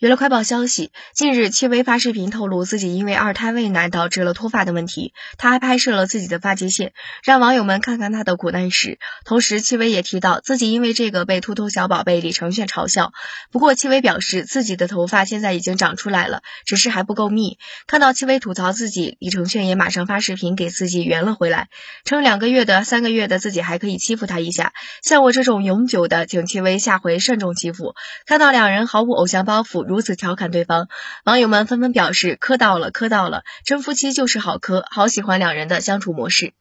娱乐快报消息，近日戚薇发视频透露自己因为二胎喂奶导致了脱发的问题，她还拍摄了自己的发际线，让网友们看看她的苦难史。同时，戚薇也提到自己因为这个被秃头小宝贝李承铉嘲笑。不过，戚薇表示自己的头发现在已经长出来了，只是还不够密。看到戚薇吐槽自己，李承铉也马上发视频给自己圆了回来，称两个月的、三个月的自己还可以欺负他一下，像我这种永久的，请戚薇下回慎重欺负。看到两人毫无偶像包袱。如此调侃对方，网友们纷纷表示磕到了，磕到了，真夫妻就是好磕，好喜欢两人的相处模式。